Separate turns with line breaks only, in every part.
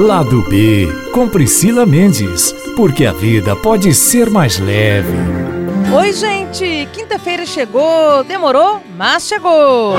Lado B, com Priscila Mendes, porque a vida pode ser mais leve.
Oi, gente! Quinta-feira chegou, demorou, mas chegou!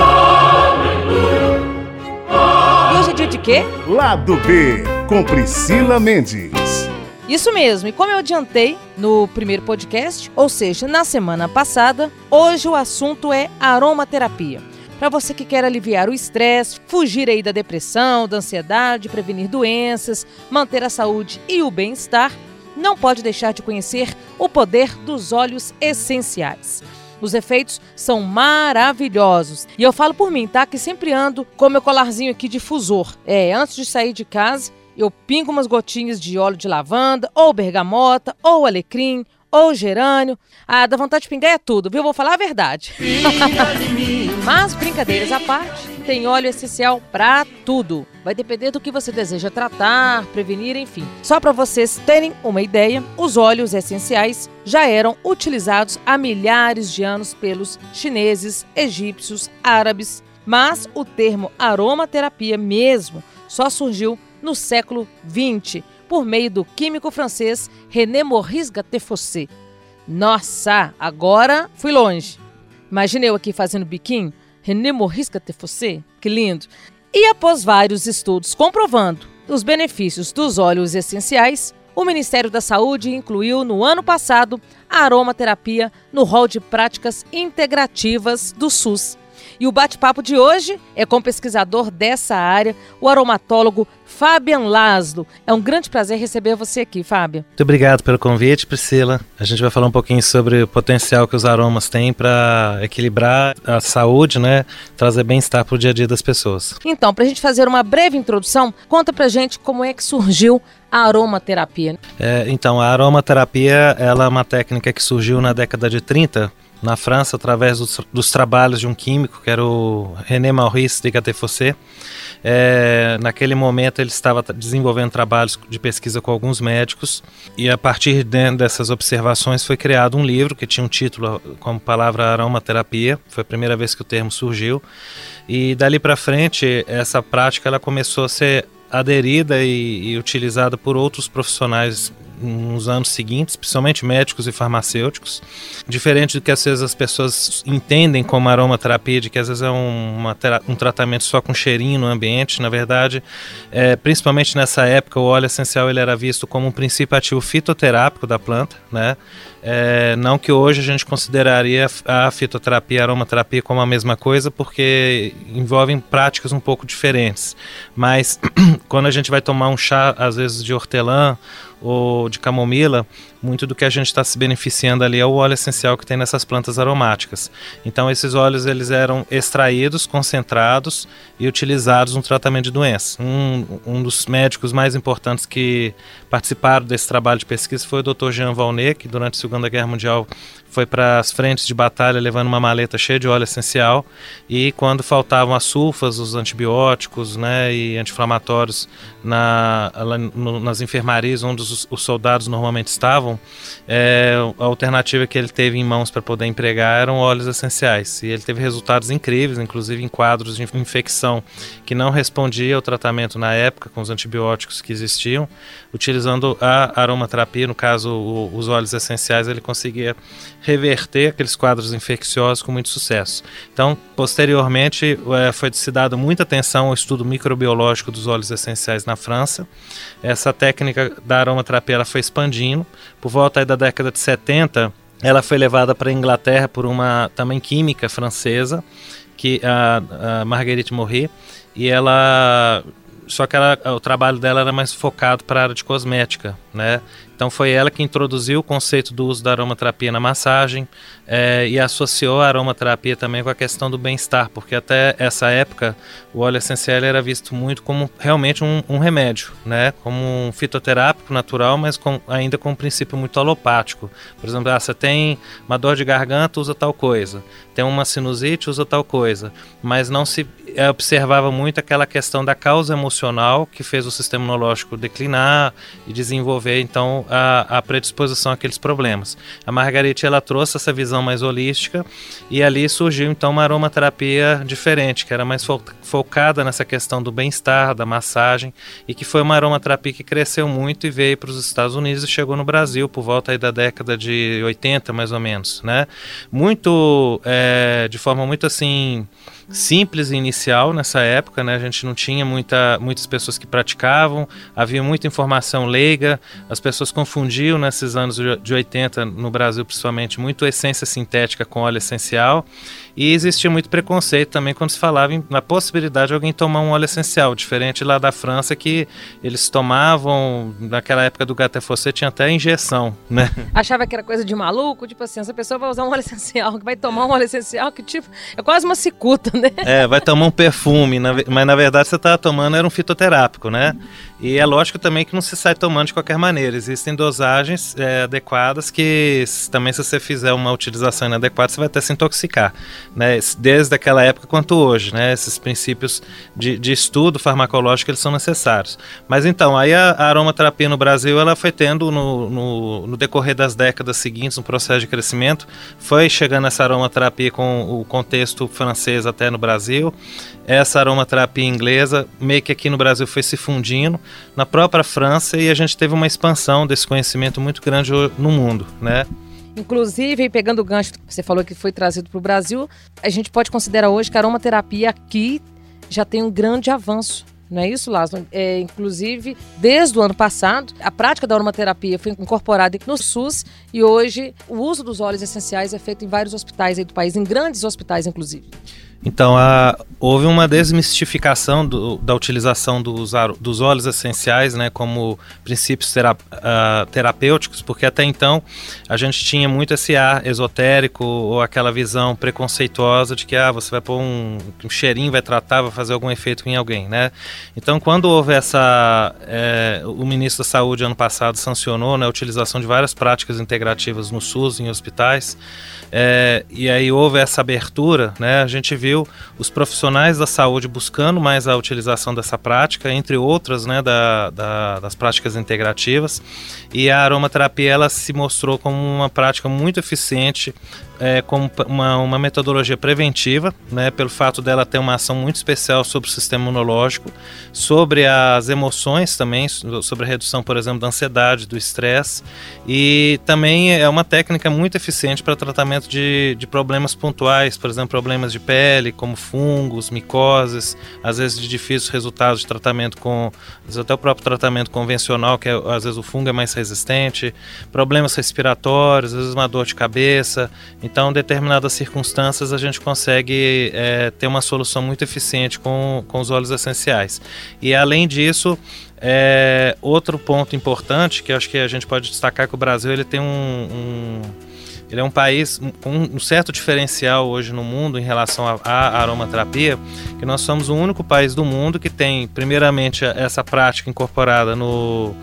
E hoje é dia de quê?
Lado B, com Priscila Mendes.
Isso mesmo, e como eu adiantei no primeiro podcast, ou seja, na semana passada, hoje o assunto é aromaterapia para você que quer aliviar o estresse, fugir aí da depressão, da ansiedade, prevenir doenças, manter a saúde e o bem-estar, não pode deixar de conhecer o poder dos óleos essenciais. Os efeitos são maravilhosos. E eu falo por mim, tá? Que sempre ando com meu colarzinho aqui difusor. É, antes de sair de casa, eu pingo umas gotinhas de óleo de lavanda, ou bergamota, ou alecrim, ou gerânio. Ah, dá vontade de pingar é tudo, viu? Vou falar a verdade. Mas, brincadeiras à parte, tem óleo essencial para tudo. Vai depender do que você deseja tratar, prevenir, enfim. Só para vocês terem uma ideia, os óleos essenciais já eram utilizados há milhares de anos pelos chineses, egípcios, árabes, mas o termo aromaterapia mesmo só surgiu no século XX, por meio do químico francês René Maurice Gattefossé. Nossa, agora fui longe. Imagina eu aqui fazendo biquinho. René Maurice Gattefossé, que lindo. E após vários estudos comprovando os benefícios dos óleos essenciais, o Ministério da Saúde incluiu no ano passado a aromaterapia no rol de práticas integrativas do SUS. E o bate-papo de hoje é com o pesquisador dessa área, o aromatólogo Fabian Laszlo. É um grande prazer receber você aqui, Fábio.
Muito obrigado pelo convite, Priscila. A gente vai falar um pouquinho sobre o potencial que os aromas têm para equilibrar a saúde, né? Trazer bem-estar para o dia a dia das pessoas.
Então, para a gente fazer uma breve introdução, conta para gente como é que surgiu a aromaterapia.
É, então, a aromaterapia ela é uma técnica que surgiu na década de 30 na França através dos, dos, trabalhos de um químico que era o René Maurice de Gattefossé. É, naquele momento ele estava desenvolvendo trabalhos de pesquisa com alguns médicos e a partir de, dessas observações foi criado um livro que tinha um título como palavra aromaterapia. Foi a primeira vez que o termo surgiu e dali para frente essa prática ela começou a ser aderida e, e utilizada por outros profissionais nos anos seguintes, principalmente médicos e farmacêuticos. Diferente do que às vezes as pessoas entendem como aromaterapia, de que às vezes é um, um tratamento só com cheirinho no ambiente, na verdade, é, principalmente nessa época, o óleo essencial ele era visto como um princípio ativo fitoterápico da planta, né? É, não que hoje a gente consideraria a fitoterapia e a aromaterapia como a mesma coisa, porque envolvem práticas um pouco diferentes. Mas quando a gente vai tomar um chá, às vezes de hortelã ou de camomila, muito do que a gente está se beneficiando ali é o óleo essencial que tem nessas plantas aromáticas. Então esses óleos eles eram extraídos, concentrados e utilizados no tratamento de doenças. Um, um dos médicos mais importantes que participaram desse trabalho de pesquisa foi o Dr. Jean Valnet, que durante a Segunda Guerra Mundial foi para as frentes de batalha levando uma maleta cheia de óleo essencial e quando faltavam as sulfas, os antibióticos né, e anti-inflamatórios na, nas enfermarias onde os, os, soldados normalmente estavam, é, a alternativa que ele teve em mãos para poder empregar eram óleos essenciais e ele teve resultados incríveis, inclusive em quadros de infecção que não respondia ao tratamento na época com os antibióticos que existiam, utilizando a aromaterapia, no caso o, os óleos essenciais, ele conseguia reverter aqueles quadros infecciosos com muito sucesso. Então, posteriormente, é, foi se dado muita atenção ao estudo microbiológico dos óleos essenciais na França. Essa técnica da aromaterapia ela foi expandindo. Por volta da década de 70, ela foi levada para a Inglaterra por uma também química francesa, que a, a Marguerite Morri, e ela só que ela, o trabalho dela era mais focado para a área de cosmética, né? Então foi ela que introduziu o conceito do uso da aromaterapia na massagem é, e associou a aromaterapia também com a questão do bem-estar, porque até essa época o óleo essencial era visto muito como realmente um, um remédio, né? Como um fitoterápico natural, mas com, ainda com um princípio muito alopático. Por exemplo, ah, você tem uma dor de garganta, usa tal coisa. Tem uma sinusite, usa tal coisa. Mas não se observava muito aquela questão da causa emocional que fez o sistema imunológico declinar e desenvolver então a, a predisposição àqueles problemas. A Margarete ela trouxe essa visão mais holística e ali surgiu então uma aromaterapia diferente, que era mais fo focada nessa questão do bem-estar, da massagem e que foi uma aromaterapia que cresceu muito e veio para os Estados Unidos e chegou no Brasil por volta da década de 80 mais ou menos, né? Muito é, de forma muito assim simples inicial nessa época, né? A gente não tinha muita, muitas pessoas que praticavam, havia muita informação leiga, as pessoas confundiam nesses anos de 80 no Brasil principalmente muito essência sintética com óleo essencial e existia muito preconceito também quando se falava na possibilidade de alguém tomar um óleo essencial, diferente lá da França que eles tomavam, naquela época do Gattefossé tinha até injeção, né?
Achava que era coisa de maluco, tipo assim, essa pessoa vai usar um óleo essencial, vai tomar um óleo essencial, que tipo, é quase uma cicuta, né?
É, vai tomar um perfume, mas na verdade você estava tomando era um fitoterápico, né? E é lógico também que não se sai tomando de qualquer maneira. Existem dosagens é, adequadas que também se você fizer uma utilização inadequada, você vai até se intoxicar. Né? Desde aquela época quanto hoje, né? Esses princípios de, de estudo farmacológico eles são necessários. Mas então, aí a, a aromaterapia no Brasil ela foi tendo no, no, no, decorrer das décadas seguintes um processo de crescimento. Foi chegando essa aromaterapia com o contexto francês até no Brasil essa aromaterapia inglesa meio que aqui no Brasil foi se fundindo na própria França e a gente teve uma expansão desse conhecimento muito grande no mundo, né?
Inclusive, pegando o gancho que você falou que foi trazido para o Brasil, a gente pode considerar hoje que a aromaterapia aqui já tem um grande avanço. Não é isso, Lázaro? É, inclusive, desde o ano passado, a prática da aromaterapia foi incorporada no SUS e hoje o uso dos óleos essenciais é feito em vários hospitais do país, em grandes hospitais, inclusive.
Então, a, houve uma desmistificação do, da utilização dos, dos óleos essenciais né, como princípios tera, uh, terapêuticos, porque até então a gente tinha muito esse ar esotérico ou aquela visão preconceituosa de que ah, você vai pôr um, um cheirinho, vai tratar, vai fazer algum efeito em alguém. Né? Então, quando houve essa. É, o ministro da Saúde, ano passado, sancionou né, a utilização de várias práticas integrativas no SUS, em hospitais, é, e aí houve essa abertura, né, a gente viu os profissionais da saúde buscando mais a utilização dessa prática, entre outras, né, da, da, das práticas integrativas. E a aromaterapia ela se mostrou como uma prática muito eficiente é, como uma, uma metodologia preventiva, né, pelo fato dela ter uma ação muito especial sobre o sistema imunológico, sobre as emoções também, sobre a redução, por exemplo, da ansiedade, do estresse, e também é uma técnica muito eficiente para tratamento de, de problemas pontuais, por exemplo, problemas de pele, como fungos, micoses, às vezes de difíceis resultados de tratamento com, até o próprio tratamento convencional, que é, às vezes o fungo é mais resistente, problemas respiratórios, às vezes uma dor de cabeça, então, determinadas circunstâncias, a gente consegue é, ter uma solução muito eficiente com, com os óleos essenciais. E além disso, é, outro ponto importante que acho que a gente pode destacar que o Brasil ele tem um, um ele é um país com um certo diferencial hoje no mundo em relação à aromaterapia, que nós somos o único país do mundo que tem, primeiramente, essa prática incorporada no,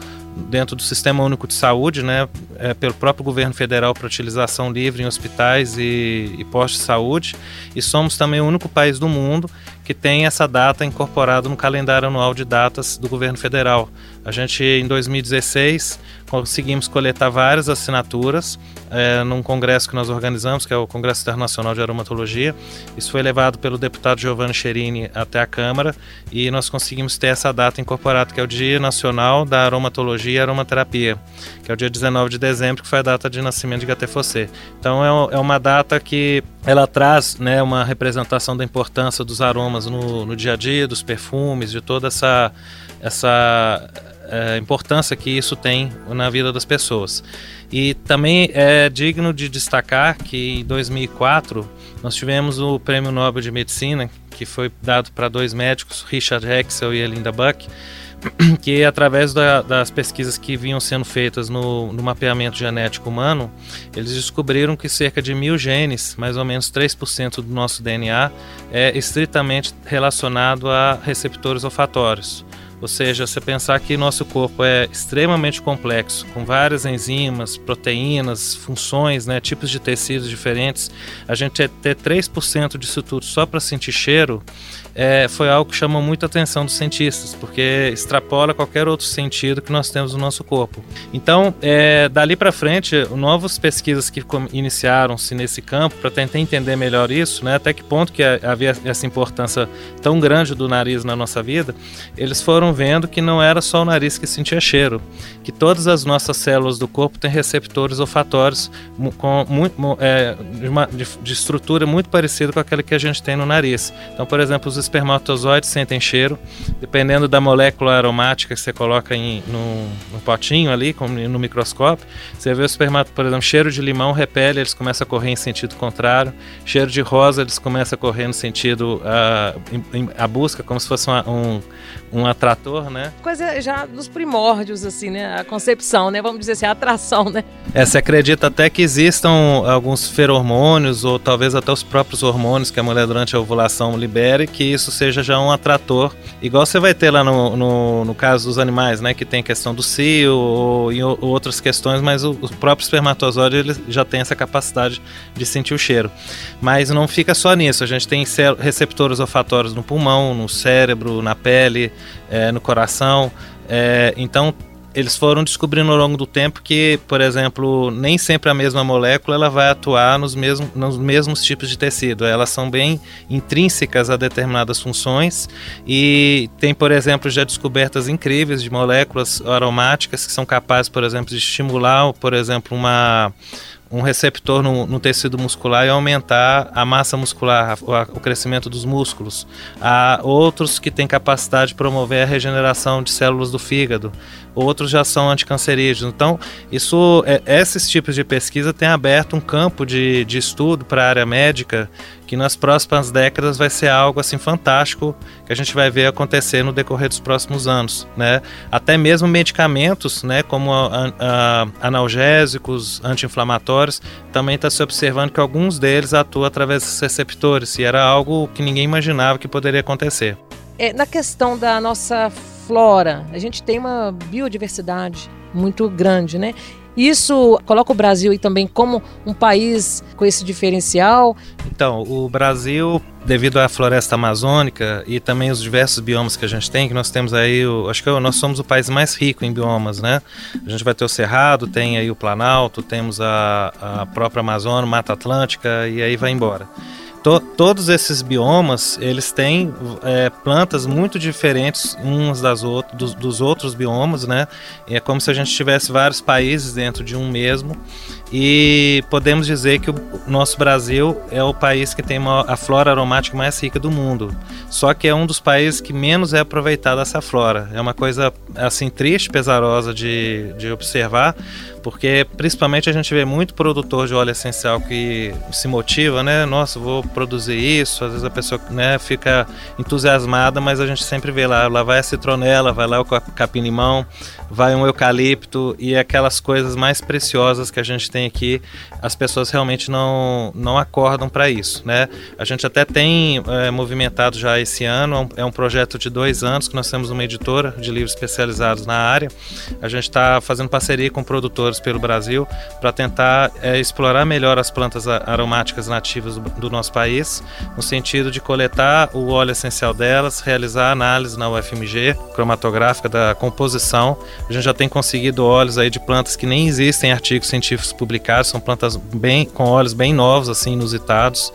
dentro do Sistema Único de Saúde, né, é, pelo próprio governo federal para utilização livre em hospitais e, e postos de saúde, e somos também o único país do mundo que tem essa data incorporada no calendário anual de datas do governo federal. A gente, em 2016, conseguimos coletar várias assinaturas é, num congresso que nós organizamos, que é o Congresso Internacional de Aromatologia. Isso foi levado pelo deputado Giovanni Cherini até a Câmara e nós conseguimos ter essa data incorporada, que é o Dia Nacional da Aromatologia e Aromaterapia, que é o dia 19 de dezembro, que foi a data de nascimento de Gaté Fossé. Então é, é uma data que ela traz né, uma representação da importância dos aromas no, no dia a dia, dos perfumes, de toda essa, essa é, importância que isso tem na vida das pessoas. E também é digno de destacar que em 2004 nós tivemos o Prêmio Nobel de Medicina, que foi dado para dois médicos, Richard Hexel e Linda Buck, que através da, das pesquisas que vinham sendo feitas no, no, mapeamento genético humano, eles descobriram que cerca de mil genes, mais ou menos 3% do nosso DNA, é estritamente relacionado a receptores olfatórios. Ou seja, você pensar que nosso corpo é extremamente complexo, com várias enzimas, proteínas, funções, né, tipos de tecidos diferentes, a gente ter 3% disso tudo só para sentir cheiro, é, foi algo que chamou muita atenção dos cientistas, porque extrapola qualquer outro sentido que nós temos no nosso corpo. Então, é, dali para frente, novas pesquisas que iniciaram-se nesse campo para tentar entender melhor isso, né, até que ponto que havia essa importância tão grande do nariz na nossa vida, eles foram vendo que não era só o nariz que sentia cheiro, que todas as nossas células do corpo têm receptores olfatórios com muito, é, de, uma, de, de estrutura muito parecida com aquela que a gente tem no nariz. Então, por exemplo, os espermatozoides sentem cheiro, dependendo da molécula aromática que você coloca em, no, no potinho ali, no microscópio, você vê o espermato, por exemplo, cheiro de limão repele, eles começam a correr em sentido contrário, cheiro de rosa, eles começam a correr no sentido, a, a busca, como se fosse uma, um, um atrator, né?
Coisa já dos primórdios, assim, né? A concepção, né? Vamos dizer assim, a atração, né?
É, se acredita até que existam alguns feromônios ou talvez até os próprios hormônios que a mulher durante a ovulação libere, que isso seja já um atrator, igual você vai ter lá no, no, no caso dos animais, né, que tem a questão do cio ou, e outras questões, mas o, o próprio espermatozoide ele já tem essa capacidade de sentir o cheiro. Mas não fica só nisso, a gente tem receptores olfatórios no pulmão, no cérebro, na pele, é, no coração. É, então eles foram descobrindo ao longo do tempo que, por exemplo, nem sempre a mesma molécula ela vai atuar nos mesmos, nos mesmos tipos de tecido. Elas são bem intrínsecas a determinadas funções e tem, por exemplo, já descobertas incríveis de moléculas aromáticas que são capazes, por exemplo, de estimular, por exemplo, uma um receptor no, no, tecido muscular e aumentar a massa muscular, a, o crescimento dos músculos. Há outros que têm capacidade de promover a regeneração de células do fígado. Outros já são anticancerígenos. Então, isso, é, esses tipos de pesquisa têm aberto um campo de, de estudo para a área médica que nas próximas décadas vai ser algo assim fantástico que a gente vai ver acontecer no decorrer dos próximos anos, né? Até mesmo medicamentos, né, como a, a, analgésicos, anti-inflamatórios, também está se observando que alguns deles atuam através dos receptores e era algo que ninguém imaginava que poderia acontecer.
É, na questão da nossa flora, a gente tem uma biodiversidade muito grande, né? Isso coloca o Brasil aí também como um país com esse diferencial?
Então, o Brasil, devido à floresta amazônica e também os diversos biomas que a gente tem, que nós temos aí, o, acho que nós somos o país mais rico em biomas, né? A gente vai ter o Cerrado, tem aí o Planalto, temos a, a própria Amazônia, Mata Atlântica e aí vai embora to, todos esses biomas eles têm é, plantas muito diferentes uns das outras, dos, dos, outros biomas, né? é como se a gente tivesse vários países dentro de um mesmo e podemos dizer que o nosso Brasil é o país que tem a flora aromática mais rica do mundo. Só que é um dos países que menos é aproveitada essa flora. É uma coisa assim triste, pesarosa de, de observar, porque principalmente a gente vê muito produtor de óleo essencial que se motiva, né? Nossa, vou produzir isso. Às vezes a pessoa né, fica entusiasmada, mas a gente sempre vê lá, lá vai a citronela, vai lá o capim-limão, vai um eucalipto e aquelas coisas mais preciosas que a gente tem aqui, as pessoas realmente não, não acordam para isso, né? A gente até tem é, movimentado já esse ano, é um projeto de dois anos que nós temos uma editora de livros especializados na área. A gente está fazendo parceria com produtores pelo Brasil para tentar é, explorar melhor as plantas aromáticas nativas do, do nosso país, no sentido de coletar o óleo essencial delas, realizar análise na UFMG cromatográfica da composição a gente já tem conseguido óleos aí de plantas que nem existem artigos científicos publicados, são plantas bem com óleos bem novos, assim, inusitados.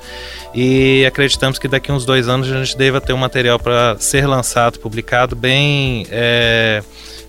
E acreditamos que daqui uns dois anos a gente deva ter um material para ser lançado, publicado, bem. É,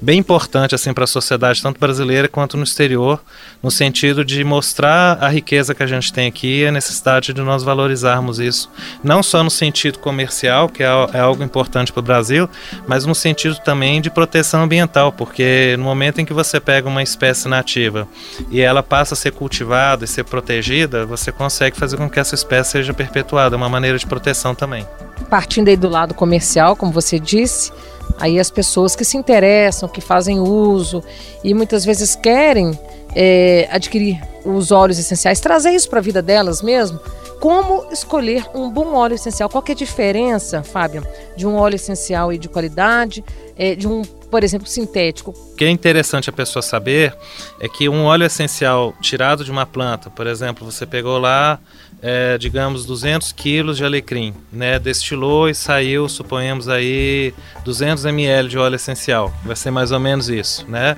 bem importante assim para a sociedade tanto brasileira quanto no exterior, no sentido de mostrar a riqueza que a gente tem aqui e a necessidade de nós valorizarmos isso, não só no sentido comercial, que é, é algo importante para o Brasil, mas no sentido também de proteção ambiental, porque no momento em que você pega uma espécie nativa e ela passa a ser cultivada e ser protegida, você consegue fazer com que essa espécie seja perpetuada, é uma maneira de proteção também.
Partindo aí do lado comercial, como você disse, Aí as pessoas que se interessam, que fazem uso e muitas vezes querem é, adquirir os óleos essenciais, trazer isso para a vida delas mesmo, como escolher um bom óleo essencial. Qual é a diferença, Fábio, de um óleo essencial e de qualidade, é, de um, por exemplo, sintético?
O que é interessante a pessoa saber é que um óleo essencial tirado de uma planta, por exemplo, você pegou lá, é, digamos, 200 quilos de alecrim, né, destilou e saiu, suponhamos aí, 200 ml de óleo essencial. Vai ser mais ou menos isso, né?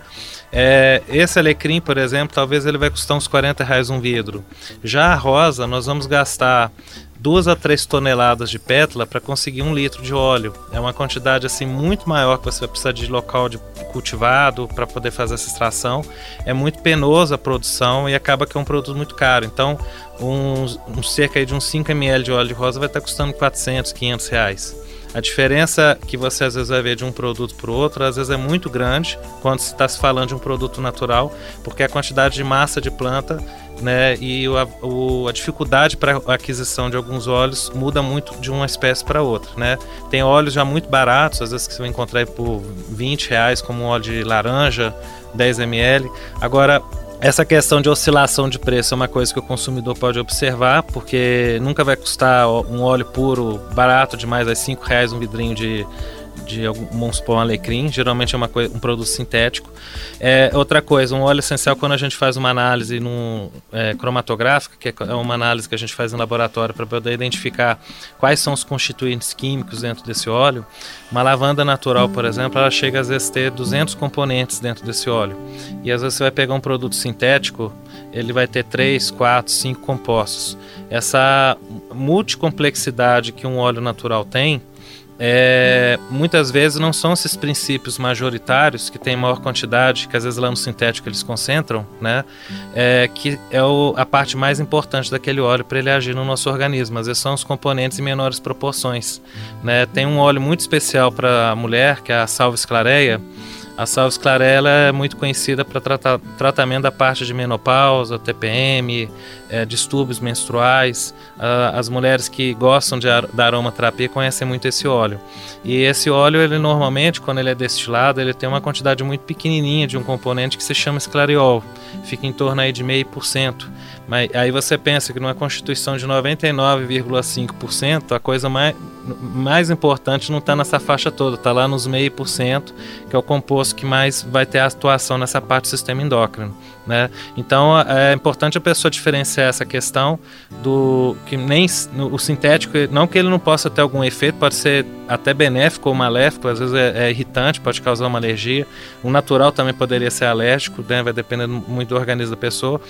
É, esse alecrim, por exemplo, talvez ele vai custar uns 40 reais um vidro. Já a rosa, nós vamos gastar duas a três toneladas de pétala para conseguir um litro de óleo. É uma quantidade assim muito maior que você vai precisar de local de cultivado para poder fazer essa extração. É muito penosa a produção e acaba que é um produto muito caro. Então, um, um cerca de uns 5 ml de óleo de rosa vai estar custando 400, 500 reais. A diferença que você às vezes vai ver de um produto para o outro, às vezes é muito grande quando está se falando de um produto natural, porque a quantidade de massa de planta né, e a, o, a dificuldade para aquisição de alguns óleos muda muito de uma espécie para outra. Né? Tem óleos já muito baratos, às vezes que você vai encontrar por 20 reais, como um óleo de laranja, 10 ml. Agora, essa questão de oscilação de preço é uma coisa que o consumidor pode observar, porque nunca vai custar um óleo puro barato de mais a 5 reais um vidrinho de, de vamos supor, um alecrim, geralmente é uma coisa, um produto sintético. É, outra coisa, um óleo essencial, quando a gente faz uma análise num, é, cromatográfica, que é uma análise que a gente faz em laboratório para poder identificar quais são os constituintes químicos dentro desse óleo, uma lavanda natural, por exemplo, ela chega às vezes a ter 200 componentes dentro desse óleo. E às vezes você vai pegar um produto sintético, ele vai ter 3, 4, 5 compostos. Essa multicomplexidade que um óleo natural tem, é, muitas vezes não são esses princípios majoritários que tem maior quantidade, que às vezes lá no sintético eles concentram, né? É, que é o, a parte mais importante daquele óleo para ele agir no nosso organismo. Às vezes são os componentes em menores proporções. Né? Tem um óleo muito especial para a mulher, que é a salva esclareia, a salves clarela é muito conhecida para tratar tratamento da parte de menopausa, TPM, é, distúrbios menstruais. As mulheres que gostam de ar da aromaterapia conhecem muito esse óleo. E esse óleo, ele normalmente, quando ele é destilado, ele tem uma quantidade muito pequenininha de um componente que se chama esclariol. Fica em torno aí de meio por cento. Mas aí você pensa que numa constituição de 99,5%, a coisa mais, mais importante não está nessa faixa toda, está lá nos meio por cento, que é o composto que mais vai ter atuação nessa parte do sistema endócrino. Né? Então é importante a pessoa diferenciar essa questão do que nem o sintético, não que ele não possa ter algum efeito, pode ser até benéfico ou maléfico, às vezes é, é irritante, pode causar uma alergia. O natural também poderia ser alérgico, né? vai depender muito do organismo da pessoa,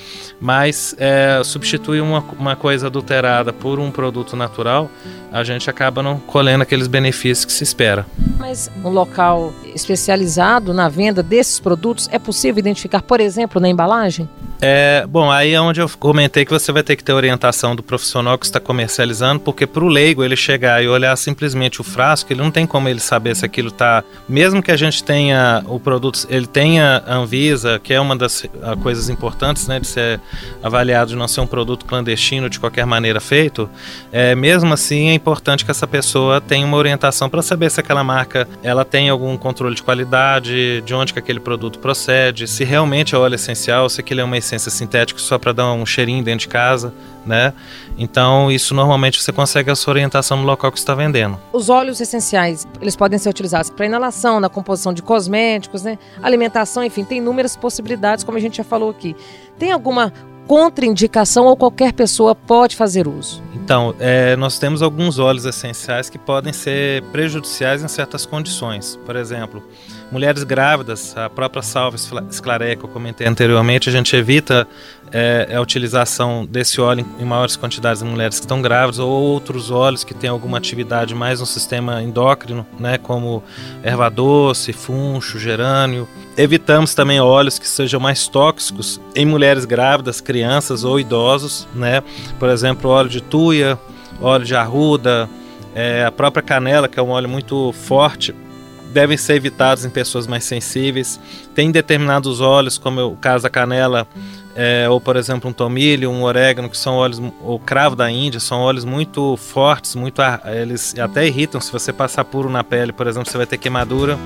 mas é, substituir uma, uma coisa adulterada por um produto natural, a gente acaba não colhendo aqueles benefícios que se espera.
Mas um local especializado na venda desses produtos é possível identificar, por exemplo, na embalagem?
É, bom, aí é onde eu comentei que você vai ter que ter orientação do profissional que está comercializando, porque para o leigo ele chegar e olhar simplesmente o frasco, ele não tem como ele saber se aquilo está. Mesmo que a gente tenha o produto, ele tenha Anvisa, que é uma das ah, coisas importantes, né, de ser avaliado de não ser um produto clandestino de qualquer maneira feito, é, mesmo assim é importante que essa pessoa tenha uma orientação para saber se aquela marca ela tem algum controle de qualidade, de onde que aquele produto procede, se realmente é óleo essencial se aquilo é uma essência sintética só para dar um cheirinho dentro de casa, né? Então, isso normalmente você consegue essa orientação no local que está vendendo.
Os óleos essenciais, eles podem ser utilizados para inalação, na composição de cosméticos, né? Alimentação, enfim, tem inúmeras possibilidades, como a gente já falou aqui. Tem alguma contraindicação ou qualquer pessoa pode fazer uso?
Então, é, nós temos alguns óleos essenciais que podem ser prejudiciais em certas condições. Por exemplo, mulheres grávidas, a própria salva esclareia que eu comentei anteriormente, a gente evita é, a utilização desse óleo em maiores quantidades em mulheres que estão grávidas ou outros óleos que têm alguma atividade mais no sistema endócrino, né, como erva doce, funcho, gerânio. Evitamos também óleos que sejam mais tóxicos em mulheres grávidas, crianças ou idosos, né? Por exemplo, óleo de tuia, óleo de arruda, é, a própria canela, que é um óleo muito forte, devem ser evitados em pessoas mais sensíveis. Tem determinados óleos, como o caso da canela, é, ou por exemplo um tomilho, um orégano, que são óleos, o cravo da Índia, são óleos muito fortes, muito eles até irritam. Se você passar puro na pele, por exemplo, você vai ter queimadura.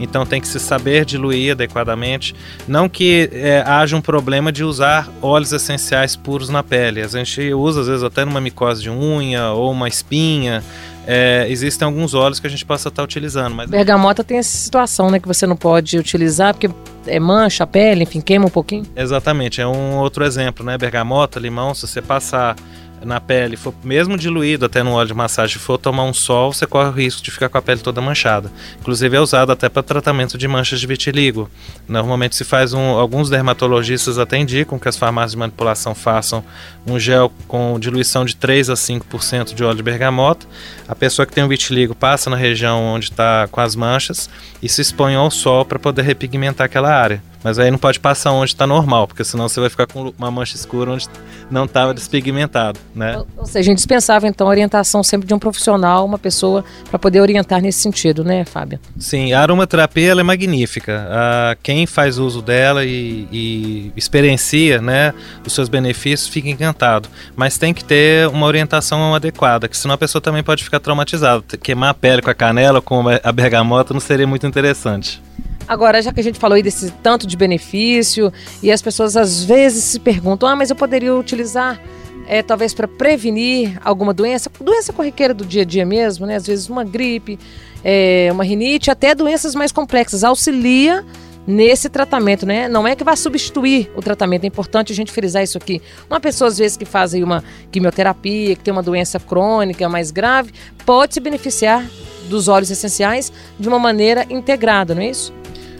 então tem que se saber diluir adequadamente. Não que é, haja um problema de usar óleos essenciais puros na pele. A gente usa, às vezes, até numa micose de unha ou uma espinha. É, existem alguns óleos que a gente possa estar utilizando. Mas...
Bergamota tem essa situação, né? Que você não pode utilizar porque é mancha a pele, enfim, queima um pouquinho.
Exatamente, é um outro exemplo, né? Bergamota, limão, se você passar na pele, for mesmo diluído até no óleo de massagem, for tomar um sol, você corre o risco de ficar com a pele toda manchada. Inclusive é usado até para tratamento de manchas de vitiligo. Normalmente se faz um, alguns dermatologistas até indicam que as farmácias de manipulação façam um gel com diluição de 3 a 5% de óleo de bergamota. A pessoa que tem o vitiligo passa na região onde está com as manchas e se expõe ao sol para poder repigmentar aquela área. Mas aí não pode passar onde está normal, porque senão você vai ficar com uma mancha escura onde não estava despigmentado, né?
Ou seja, a gente dispensava então a orientação sempre de um profissional, uma pessoa para poder orientar nesse sentido, né, Fábio?
Sim, a aromaterapia ela é magnífica. Ah, quem faz uso dela e, e experiencia, né, os seus benefícios fica encantado. Mas tem que ter uma orientação adequada, que senão a pessoa também pode ficar traumatizada. Queimar a pele com a canela, com a bergamota, não seria muito interessante.
Agora, já que a gente falou aí desse tanto de benefício e as pessoas às vezes se perguntam: ah, mas eu poderia utilizar é, talvez para prevenir alguma doença, doença corriqueira do dia a dia mesmo, né? Às vezes uma gripe, é, uma rinite, até doenças mais complexas. Auxilia nesse tratamento, né? Não é que vai substituir o tratamento, é importante a gente frisar isso aqui. Uma pessoa, às vezes, que faz uma quimioterapia, que tem uma doença crônica mais grave, pode se beneficiar dos óleos essenciais de uma maneira integrada, não é isso?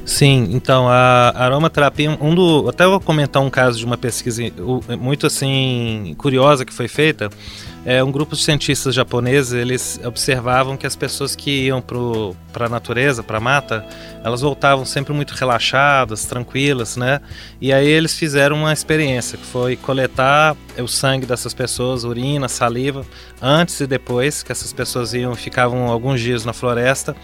Sim, então a aromaterapia, um do, até vou comentar um caso de uma pesquisa muito assim curiosa que foi feita é, um grupo de cientistas japoneses eles observavam que as pessoas que iam para a natureza, para a mata, elas voltavam sempre muito relaxadas, tranquilas, né? E aí eles fizeram uma experiência que foi coletar o sangue dessas pessoas, urina, saliva, antes e depois que essas pessoas iam ficavam alguns dias na floresta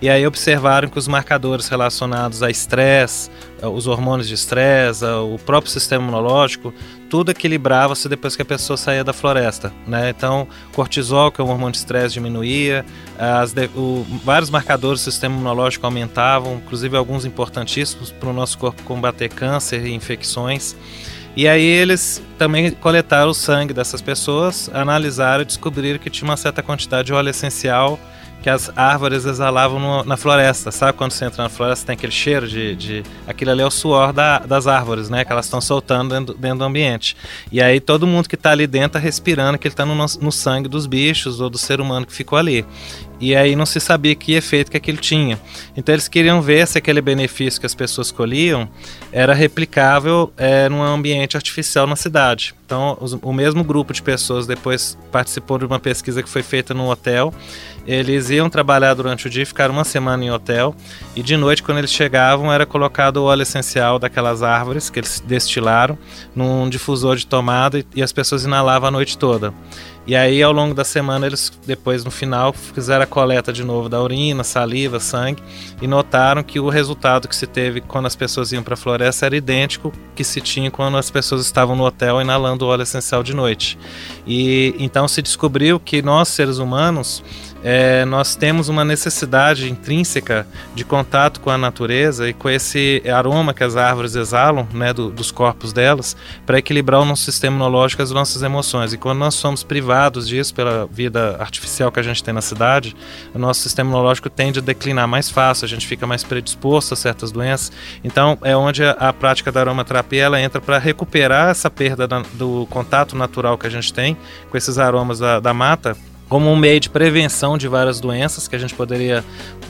e aí observaram que os marcadores relacionados a estresse, os hormônios de estresse, o próprio sistema imunológico, tudo equilibrava-se depois que a pessoa saía da floresta, né? Então, cortisol, que é um hormônio de estresse, diminuía, as de, o, vários marcadores do sistema imunológico aumentavam, inclusive alguns importantíssimos para o nosso corpo combater câncer e infecções. E aí eles também coletaram o sangue dessas pessoas, analisaram e descobriram que tinha uma certa quantidade de óleo essencial que as árvores exalavam no, na floresta. Sabe quando você entra na floresta tem aquele cheiro de. de aquilo ali é o suor da, das árvores, né? Que elas estão soltando dentro, dentro, do ambiente. E aí todo mundo que está ali dentro está respirando que ele está no, no sangue dos bichos ou do ser humano que ficou ali. E aí não se sabia que efeito que aquilo tinha. Então eles queriam ver se aquele benefício que as pessoas colhiam era replicável é, num ambiente artificial na cidade. Então os, o mesmo grupo de pessoas depois participou de uma pesquisa que foi feita no hotel eles iam trabalhar durante o dia, ficaram uma semana em hotel e de noite, quando eles chegavam, era colocado o óleo essencial daquelas árvores que eles destilaram num difusor de tomada e as pessoas inalavam a noite toda. E aí, ao longo da semana, eles depois no final fizeram a coleta de novo da urina, saliva, sangue e notaram que o resultado que se teve quando as pessoas iam para a floresta era idêntico que se tinha quando as pessoas estavam no hotel inalando o óleo essencial de noite. E então se descobriu que nós seres humanos é, nós temos uma necessidade intrínseca de contato com a natureza e com esse aroma que as árvores exalam, né, do, dos corpos delas, para equilibrar o nosso sistema imunológico e as nossas emoções. E quando nós somos privados disso pela vida artificial que a gente tem na cidade, o nosso sistema imunológico tende a declinar mais fácil, a gente fica mais predisposto a certas doenças. Então, é onde a, a prática da aromaterapia ela entra para recuperar essa perda da, do contato natural que a gente tem com esses aromas da, da mata como um meio de prevenção de várias doenças que a gente poderia,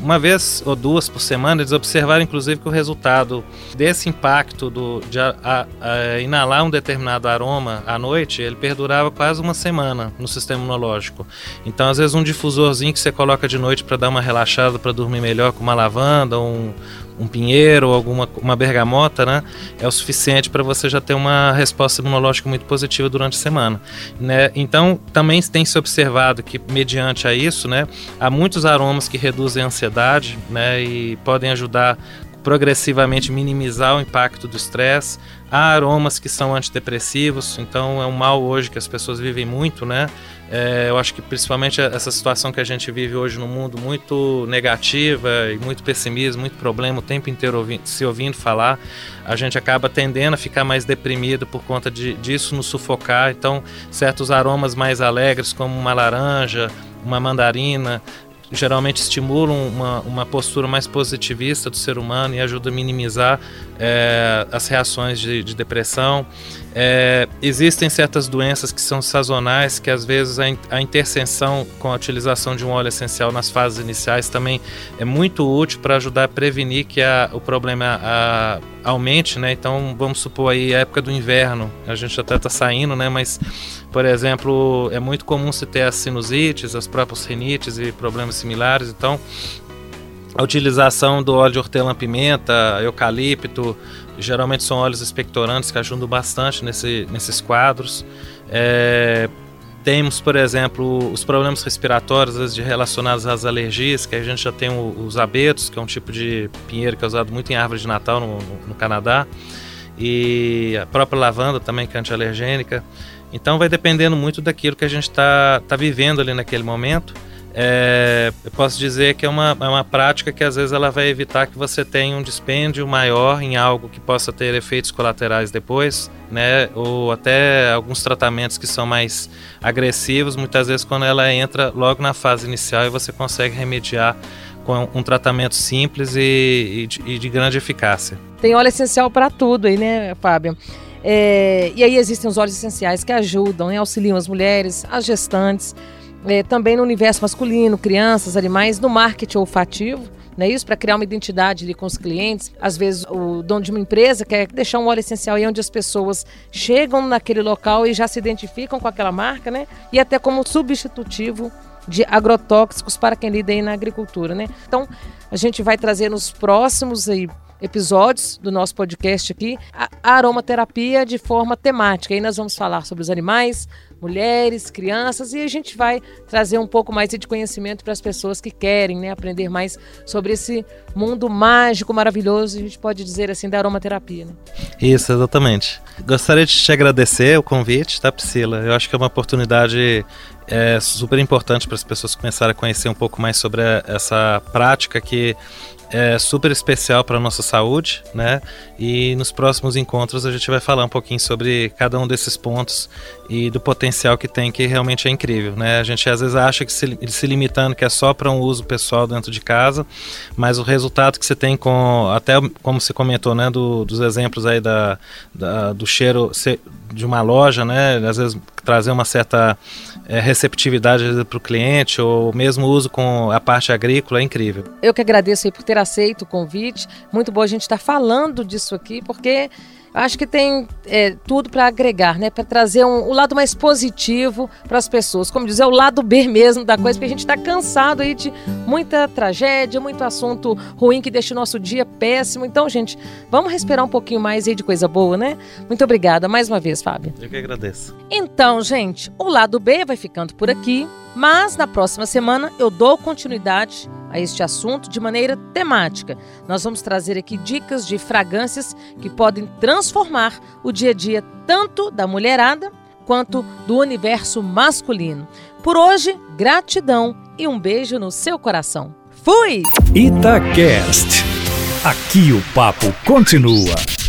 uma vez ou duas por semana, eles observaram inclusive que o resultado desse impacto do, de a, a, a inalar um determinado aroma à noite, ele perdurava quase uma semana no sistema imunológico. Então, às vezes, um difusorzinho que você coloca de noite para dar uma relaxada, para dormir melhor, com uma lavanda, um, um pinheiro ou alguma uma bergamota, né, é o suficiente para você já ter uma resposta imunológica muito positiva durante a semana, né? Então, também tem se observado que mediante a isso, né, há muitos aromas que reduzem a ansiedade, né, e podem ajudar progressivamente minimizar o impacto do estresse. Há aromas que são antidepressivos, então é um mal hoje que as pessoas vivem muito, né? É, eu acho que principalmente essa situação que a gente vive hoje no mundo muito negativa e muito pessimismo, muito problema, o tempo inteiro ouvindo, se ouvindo falar, a gente acaba tendendo a ficar mais deprimido por conta de, disso nos sufocar. Então, certos aromas mais alegres, como uma laranja, uma mandarina, geralmente estimulam uma, uma postura mais positivista do ser humano e ajuda a minimizar é, as reações de, de depressão. É, existem certas doenças que são sazonais, que às vezes a, a interseção com a utilização de um óleo essencial nas fases iniciais também é muito útil para ajudar a prevenir que a, o problema a, aumente, né? Então, vamos supor aí a época do inverno, a gente até está saindo, né? Mas, por exemplo, é muito comum se ter as sinusites, as próprias rinites e problemas similares. Então, a utilização do óleo de hortelã-pimenta, eucalipto, geralmente são óleos expectorantes que ajudam bastante nesse, nesses quadros. É, temos, por exemplo, os problemas respiratórios de relacionados às alergias, que a gente já tem os abetos, que é um tipo de pinheiro que é usado muito em árvore de Natal no, no, no Canadá, e a própria lavanda também, que é antialergênica. Então vai dependendo muito daquilo que a gente está tá vivendo ali naquele momento. É, eu posso dizer que é uma, é uma prática que às vezes ela vai evitar que você tenha um dispêndio maior em algo que possa ter efeitos colaterais depois, né? Ou até alguns tratamentos que são mais agressivos, muitas vezes quando ela entra logo na fase inicial e você consegue remediar com um tratamento simples e, e, de, e de grande eficácia.
Tem óleo essencial para tudo aí, né, Fábio? É, e aí existem os óleos essenciais que ajudam, né, auxiliam as mulheres, as gestantes é, também no universo masculino, crianças, animais, no marketing olfativo. Né, isso para criar uma identidade ali com os clientes. Às vezes o dono de uma empresa quer deixar um óleo essencial aí onde as pessoas chegam naquele local e já se identificam com aquela marca, né? E até como substitutivo de agrotóxicos para quem lida aí na agricultura, né? Então, a gente vai trazer nos próximos aí episódios do nosso podcast aqui a aromaterapia de forma temática. Aí nós vamos falar sobre os animais, mulheres, crianças, e a gente vai trazer um pouco mais de conhecimento para as pessoas que querem né, aprender mais sobre esse mundo mágico, maravilhoso, a gente pode dizer assim, da aromaterapia. Né?
Isso, exatamente. Gostaria de te agradecer o convite, tá, Priscila? Eu acho que é uma oportunidade é, super importante para as pessoas começarem a conhecer um pouco mais sobre essa prática que é super especial para a nossa saúde, né? E nos próximos encontros a gente vai falar um pouquinho sobre cada um desses pontos e do potencial que tem, que realmente é incrível, né? A gente às vezes acha que se, se limitando que é só para um uso pessoal dentro de casa, mas o resultado que você tem com, até como você comentou, né, do, dos exemplos aí da, da do cheiro de uma loja, né? Às vezes trazer uma certa é, receptividade para o cliente ou mesmo uso com a parte agrícola é incrível.
Eu que agradeço por ter aceito o convite. Muito bom a gente estar tá falando disso aqui, porque acho que tem é, tudo para agregar, né? Para trazer um, um, lado mais positivo para as pessoas. Como dizer, o lado B mesmo da coisa, porque a gente está cansado aí de muita tragédia, muito assunto ruim que deixa o nosso dia péssimo. Então, gente, vamos respirar um pouquinho mais aí de coisa boa, né? Muito obrigada mais uma vez, Fábio.
Eu que agradeço.
Então, gente, o lado B vai ficando por aqui, mas na próxima semana eu dou continuidade a este assunto de maneira temática. Nós vamos trazer aqui dicas de fragrâncias que podem transformar o dia a dia tanto da mulherada quanto do universo masculino. Por hoje, gratidão e um beijo no seu coração. Fui!
Itacast. Aqui o papo continua.